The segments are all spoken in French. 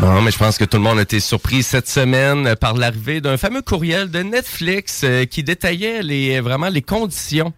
Non, mais je pense que tout le monde a été surpris cette semaine par l'arrivée d'un fameux courriel de Netflix euh, qui détaillait les vraiment les conditions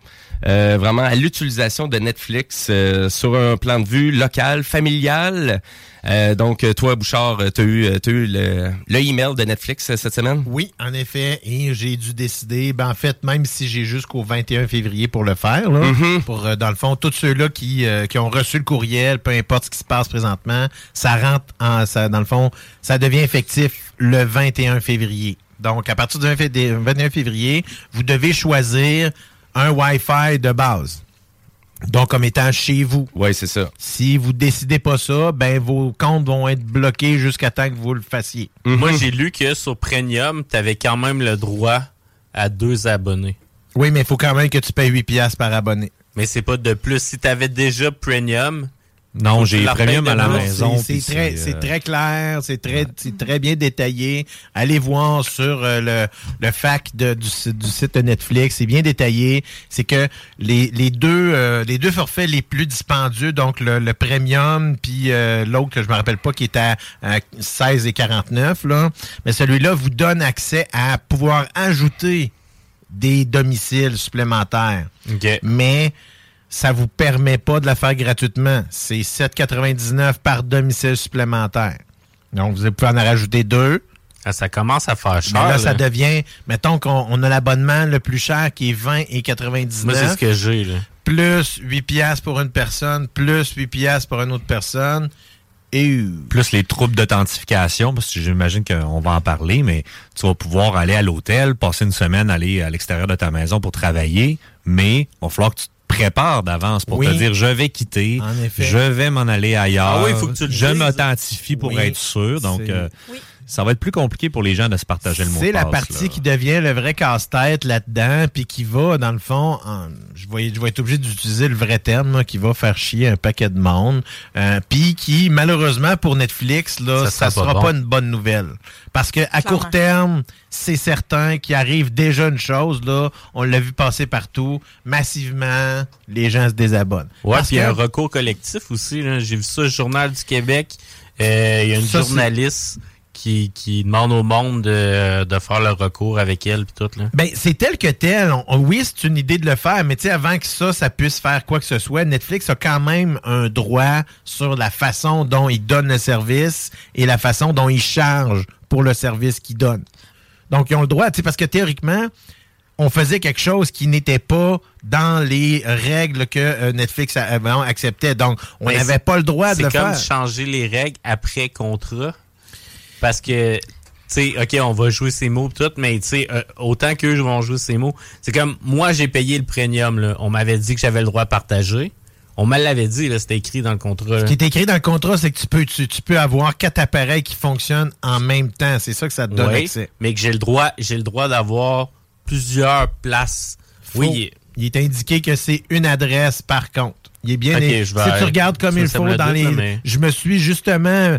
euh, vraiment à l'utilisation de Netflix euh, sur un plan de vue local, familial. Euh, donc, toi, Bouchard, tu as eu, as eu le, le, email de Netflix cette semaine? Oui, en effet. Et j'ai dû décider, ben, en fait, même si j'ai jusqu'au 21 février pour le faire, là, Mhm. pour, euh, dans le fond, tous ceux-là qui, euh, qui ont reçu le courriel, peu importe ce qui se passe présentement, ça rentre en, ça, dans le fond, ça devient effectif le 21 février. Donc, à partir du 20 fé- 21 février, vous devez choisir un Wi-Fi de base. Donc, comme étant chez vous. Oui, c'est ça. Si vous décidez pas ça, ben vos comptes vont être bloqués jusqu'à temps que vous le fassiez. Moi, j'ai lu que sur Premium, tu avais quand même le droit à deux abonnés. Oui, mais il faut quand même que tu payes 8 piastres par abonné. Mais c'est pas de plus. Si tu avais déjà Premium, Non, j'ai Premium à la maison. C'est très, euh, très clair, c'est très, très bien détaillé. Allez voir sur euh, le, le fac de- du, site- du site de Netflix, c'est bien détaillé. C'est que les, les deux euh, les deux forfaits les plus dispendieux, donc le, le premium puis l'autre que je me rappelle pas qui est à, à 16 et 49 là, mais celui-là vous donne accès à pouvoir ajouter des domiciles supplémentaires. Mais ça vous permet pas de la faire gratuitement. C'est 7,99 par domicile supplémentaire. Donc, vous pouvez en rajouter deux. Ah, ça commence à faire cher. Mais là, ça devient, mettons qu'on on a l'abonnement le plus cher qui est 20 et 99. Moi, c'est ce que j'ai. là. Plus 8 piastres pour une personne, plus 8 piastres pour une autre personne. Et plus les troubles d'authentification, parce que j'imagine qu'on va en parler, mais tu vas pouvoir aller à l'hôtel, passer une semaine, aller à l'extérieur de ta maison pour travailler, mais il va falloir que tu te prépares d'avance pour Oui. te dire je vais quitter, En effet. je vais m'en aller ailleurs, Ah oui, faut que tu le je m'authentifie pour Oui. être sûr. Donc, ça va être plus compliqué pour les gens de se partager le mot de C'est la passe, partie là. qui devient le vrai casse-tête là-dedans, puis qui va, dans le fond, en- je, vais, je vais être obligé d'utiliser le vrai terme, là, qui va faire chier un paquet de monde, euh, puis qui, malheureusement, pour Netflix, là, Ça ça, sera sera pas bon. une bonne nouvelle. Parce que à Clairement. court terme, c'est certain qu'il arrive déjà une chose, là, on l'a vu passer partout, massivement, les gens se désabonnent. Ouais, puis il y a un recours collectif aussi. J'ai vu ça au Journal du Québec. Euh, Il y a une Ça, c'est- journaliste qui, qui demande au monde de, de faire le recours avec elle puis tout. Là. Ben, c'est tel que tel. On- oui, c'est une idée de le faire, mais tu sais, avant que ça, ça puisse faire quoi que ce soit, Netflix a quand même un droit sur la façon dont il donne le service et la façon dont il charge pour le service qu'il donne. Donc, ils ont le droit, tu sais, parce que théoriquement, on faisait quelque chose qui n'était pas dans les règles que euh, Netflix a- avant acceptait. Donc, on n'avait c'est- pas le droit de C'est le comme faire. changer les règles après contrat. Parce que, tu sais, OK, on va jouer ces mots tout, mais tu sais, euh, autant qu'eux vont jouer ces mots. C'est comme, moi, j'ai payé le premium, là. On m'avait dit que j'avais le droit à partager. On me l'avait dit, c'était écrit dans le contrat. Ce qui est écrit dans le contrat, c'est que tu peux, tu, tu peux avoir quatre appareils qui fonctionnent en même temps. C'est ça que ça te donne Oui, accès. mais que j'ai le droit, j'ai le droit d'avoir plusieurs places. Faux. Oui, Il est indiqué que c'est une adresse par contre. Il est bien. Ok, é- je vais- si tu regardes comme il faut dans doute, les. là, mais- Je me suis justement. euh,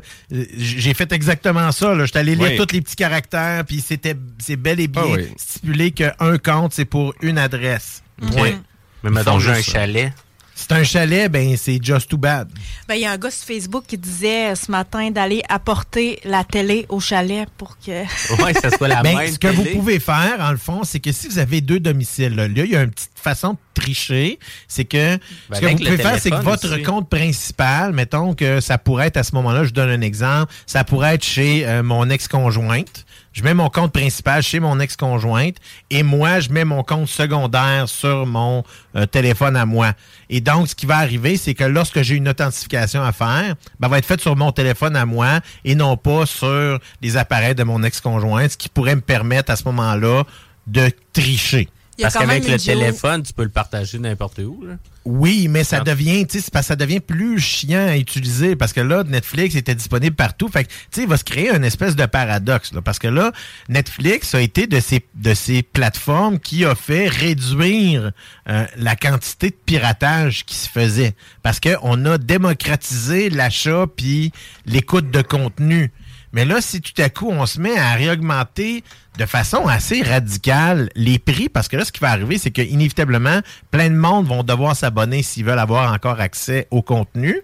J'ai fait exactement ça. là. Je suis allé lire Oui. tous les petits caractères, puis c'était c'est bel et bien Ah oui. stipulé qu'un compte, c'est pour une adresse. Point. Mais mettons, j'ai un chalet. C'est un chalet, ben c'est just too bad. Ben, il y a un gars sur Facebook qui disait ce matin d'aller apporter la télé au chalet pour que. Ouais, ça soit la Ben, même ce que vous pouvez faire, en le fond, c'est que si vous avez deux domiciles, là, là, il y a une petite façon de tricher. C'est que Ben, ce que vous pouvez faire, c'est que votre aussi. compte principal, mettons que ça pourrait être à ce moment-là, je donne un exemple, ça pourrait être chez euh, mon ex-conjointe. Je mets mon compte principal chez mon ex-conjointe et moi, je mets mon compte secondaire sur mon euh, téléphone à moi. Et donc, ce qui va arriver, c'est que lorsque j'ai une authentification à faire, ben, elle va être faite sur mon téléphone à moi et non pas sur les appareils de mon ex-conjointe, ce qui pourrait me permettre à ce moment-là de tricher. Parce qu'avec le téléphone, tu peux le partager n'importe où. Là. Oui, mais ça Ah. devient, tu sais, c'est parce que ça devient plus chiant à utiliser parce que là, Netflix était disponible partout. Fait que, tu sais, il va se créer une espèce de paradoxe, là, parce que là, Netflix a été de ces, de ces plateformes qui a fait réduire euh, la quantité de piratage qui se faisait. Parce qu'on a démocratisé l'achat puis l'écoute de contenu. Mais là, si tout à coup, on se met à réaugmenter de façon assez radicale les prix, parce que là, ce qui va arriver, c'est que inévitablement, plein de monde vont devoir s'abonner s'ils veulent avoir encore accès au contenu.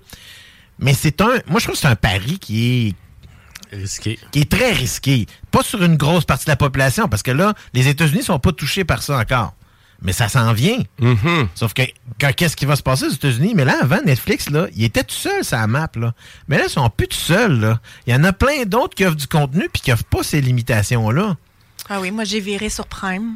Mais c'est un, moi, je trouve que c'est un pari qui est Risqué. qui est très risqué. Pas sur une grosse partie de la population, parce que là, les États-Unis sont pas touchés par ça encore. Mais ça s'en vient. Mhm. Sauf que quand- qu'est-ce qui va se passer aux États-Unis? Mais là, avant Netflix, là, il était tout seul sur la map. Là. Mais là, ils sont plus tout seuls. Là. Il y en a plein d'autres qui offrent du contenu puis qui offrent pas ces limitations-là. Ah oui, moi j'ai viré sur Prime.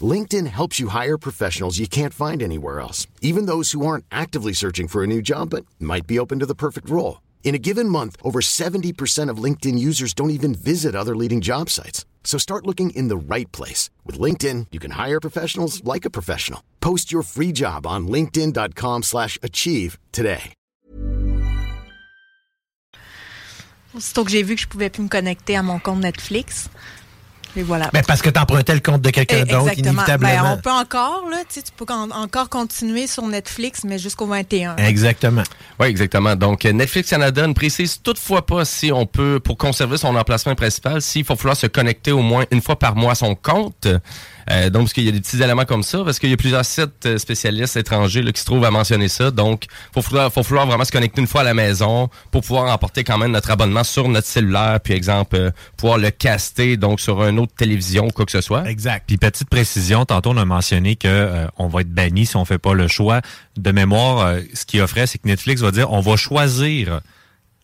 LinkedIn helps you hire professionals you can't find anywhere else, even those who aren't actively searching for a new job but might be open to the perfect role. In a given month, over 70% of LinkedIn users don't even visit other leading job sites. So start looking in the right place. With LinkedIn, you can hire professionals like a professional. Post your free job on linkedin.com slash achieve today. Aussitôt que j'ai vu que je pouvais plus me connecter à mon compte Netflix. Et voilà. Ben, parce que tu empruntais le compte de quelqu'un Eh, d'autre, inévitablement. Ben, on peut encore, là, tu sais, tu peux en- encore continuer sur Netflix, mais jusqu'au 21. Exactement. Oui, exactement. Donc, euh, Netflix Canada ne précise toutefois pas si on peut, pour conserver son emplacement principal, s'il faut falloir se connecter au moins une fois par mois à son compte. Euh, donc, parce qu'il y a des petits éléments comme ça, parce qu'il y a plusieurs sites euh, spécialistes étrangers là, qui se trouvent à mentionner ça. Donc, faut falloir, faut vraiment se connecter une fois à la maison pour pouvoir emporter quand même notre abonnement sur notre cellulaire, puis exemple, euh, pouvoir le caster donc sur une autre télévision ou quoi que ce soit. Exact. Puis petite précision, tantôt on a mentionné que on va être banni si on fait pas le choix. De mémoire, ce qui offrait, c'est que Netflix va dire on va choisir.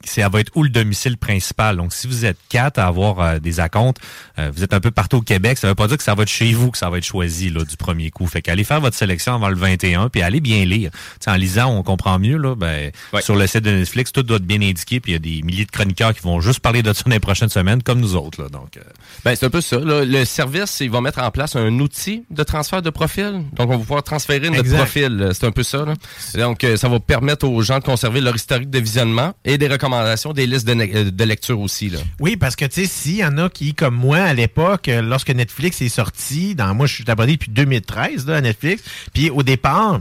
C'est, ça va être où le domicile principal? Donc, si vous êtes quatre à avoir euh, des acomptes, euh, vous êtes un peu partout au Québec, ça veut pas dire que ça va être chez vous que ça va être choisi là, du premier coup. Fait qu'allez faire votre sélection avant le 21, puis allez bien lire. T'sais, en lisant, on comprend mieux. Là, ben, Ouais. Sur le site de Netflix, tout doit être bien indiqué, puis il y a des milliers de chroniqueurs qui vont juste parler de ça dans les prochaines semaines, comme nous autres. Là, donc, euh, Ben, c'est un peu ça. là. Le service, il va mettre en place un outil de transfert de profil. Donc, on va pouvoir transférer notre Exact. profil. C'est un peu ça. là. Donc, euh, ça va permettre aux gens de conserver leur historique de visionnement et des recommandations, des listes euh, de lecture aussi. Là. Oui, parce que tu sais, s'il y en a qui, comme moi, à l'époque, euh, lorsque Netflix est sorti, dans moi, je suis abonné depuis 2013 là, à Netflix, puis au départ,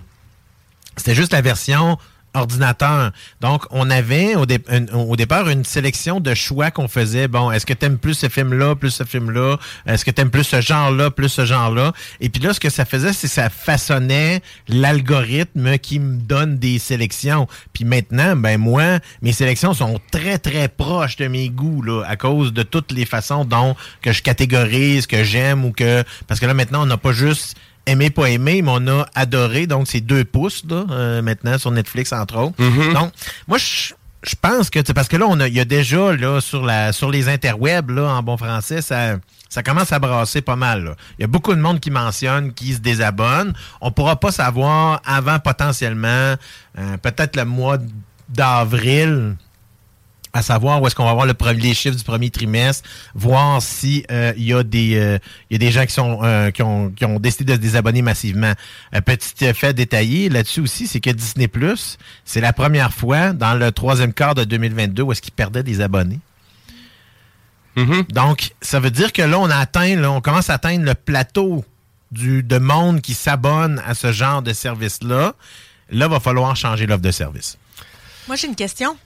c'était juste la version ordinateur. Donc, on avait au, départ une sélection de choix qu'on faisait. Bon, est-ce que tu aimes plus ce film-là, plus ce film-là? Est-ce que tu aimes plus ce genre-là, plus ce genre-là? Et puis là, ce que ça faisait, c'est que ça façonnait l'algorithme qui me donne des sélections. Puis maintenant, ben moi, mes sélections sont très, très proches de mes goûts, là, à cause de toutes les façons dont que je catégorise, que j'aime ou que... Parce que là, maintenant, on n'a pas juste aimé, pas aimé, mais on a adoré. Donc, c'est deux pouces, là, euh, maintenant, sur Netflix, entre autres. Donc, moi, je... Je pense que, parce que là, on a, il y a déjà, là, sur la, sur les interwebs, là, en bon français, ça, ça commence à brasser pas mal, là. Il y a beaucoup de monde qui mentionne, qui se désabonne. On pourra pas savoir avant, potentiellement, euh, peut-être le mois d'avril, à savoir où est-ce qu'on va avoir le premier, les chiffres du premier trimestre, voir si euh, il y a des euh, il y a des gens qui sont euh, qui ont qui ont décidé de se désabonner massivement. Un petit fait détaillé là-dessus aussi, c'est que Disney Plus, c'est la première fois dans le troisième quart de 2022 où est-ce qu'ils perdaient des abonnés. Mm-hmm. Donc, ça veut dire que là, on a atteint, là, on commence à atteindre le plateau du, de monde qui s'abonne à ce genre de service-là. Là, va falloir changer l'offre de service. Moi, j'ai une question.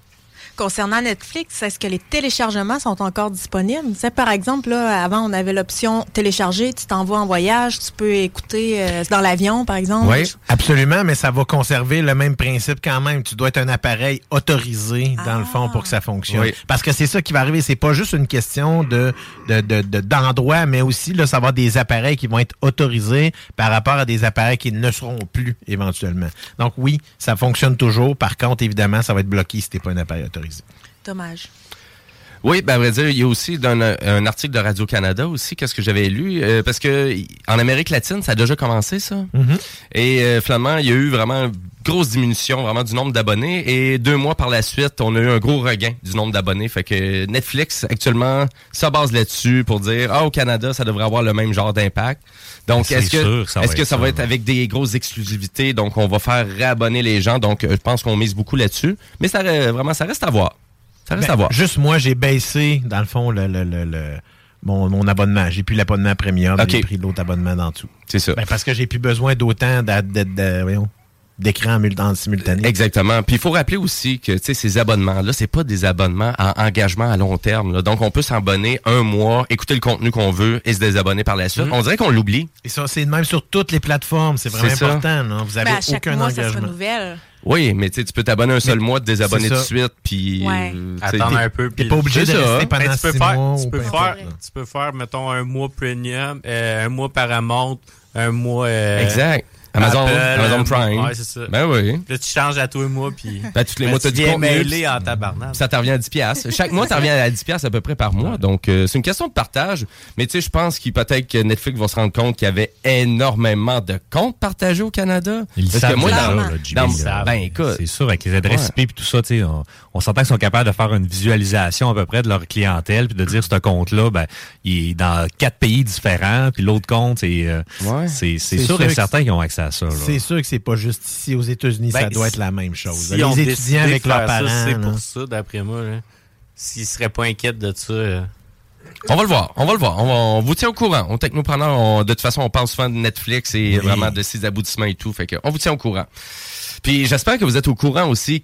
Concernant Netflix, est-ce que les téléchargements sont encore disponibles? C'est par exemple, là, avant, on avait l'option télécharger, tu t'envoies en voyage, tu peux écouter euh, dans l'avion, par exemple. Oui, absolument, mais ça va conserver le même principe quand même. Tu dois être un appareil autorisé, dans le fond, pour que ça fonctionne. Oui. Parce que c'est ça qui va arriver. C'est pas juste une question de de- de- de- d'endroit, mais aussi, là, ça va avoir des appareils qui vont être autorisés par rapport à des appareils qui ne seront plus éventuellement. Donc oui, ça fonctionne toujours. Par contre, évidemment, ça va être bloqué si t'es pas un appareil autorisé. Dommage. Oui, ben, à vrai dire, il y a aussi dans un, un article de Radio-Canada aussi, qu'est-ce que j'avais lu, euh, parce que en Amérique latine, ça a déjà commencé, ça. Et euh, finalement, il y a eu vraiment grosse diminution vraiment du nombre d'abonnés. Et deux mois par la suite, on a eu un gros regain du nombre d'abonnés. Fait que Netflix, actuellement, ça base là-dessus pour dire, ah, au Canada, ça devrait avoir le même genre d'impact. Donc, est-ce que, ça va est-ce que être ça ça, va être ouais. avec des grosses exclusivités? Donc, on va faire réabonner les gens. Donc, euh, je pense qu'on mise beaucoup là-dessus. Mais ça, re- vraiment, ça reste à voir. Ça reste Ben, à voir. Juste moi, j'ai baissé, dans le fond, le, le- le- le- mon, mon abonnement. J'ai plus l'abonnement premium, j'ai pris l'autre abonnement d'en dessous. C'est ça. Ben, parce que j'ai plus besoin d'autant d'a- de- de- voyons, d'écran en, mul- en simultané. Exactement. Puis il faut rappeler aussi que tu sais ces abonnements là, c'est pas des abonnements à engagement à long terme. là. Donc on peut s'abonner un mois, écouter le contenu qu'on veut et se désabonner par la suite. Mhm. On dirait qu'on l'oublie. Et ça, c'est de même sur toutes les plateformes. C'est vraiment important. Vous avez Ben, à chaque aucun mois, ça se engagement. renouvelle. Oui, mais tu peux t'abonner un seul Mais mois, te désabonner tout de suite, puis Ouais. euh, Attendre un peu. T'es puis- pas obligé de rester Ben, pendant tu peux six faire, mois. peux faire, tu peux faire, mettons, un mois premium, euh, un mois Paramount, un mois. euh, Exact. Amazon, Apple, Amazon euh, Prime. Ouais, c'est ça. Ben oui. Là, tu changes à tous les mois, puis. Ben, tous les Ben, mois, t'as tu du viens contenu. mêlé en tabarnak. Ça te revient à 10 piastres. Chaque mois, ça revient à 10 piastres à peu près par mois. Donc, euh, c'est une question de partage. Mais tu sais, je pense qu'il peut-être que Netflix va se rendre compte qu'il y avait énormément de comptes partagés au Canada. Ils Parce savent que moi, dans, là, Jimmy, dans- ben écoute, C'est sûr, avec les adresses Ouais. IP et tout ça, tu sais, on, on s'entend qu'ils sont capables de faire une visualisation à peu près de leur clientèle, puis de dire ce compte-là, ben, il est dans quatre pays différents, puis l'autre compte, c'est euh, Ouais. c'est sûr, sûr et certain qu'ils ont accès à ça. là. C'est sûr que c'est pas juste ici aux États-Unis, Ben, ça doit si- être la même chose. Si les étudiants avec leurs parents. C'est pour ça, d'après moi. là. S'ils seraient pas inquiets de ça. euh, On va le voir, on va le voir. On, va- on vous tient au courant. On technopreneur, on, de toute façon, on parle souvent de Netflix et Oui. vraiment de ses aboutissements et tout. Fait que on vous tient au courant. Puis j'espère que vous êtes au courant aussi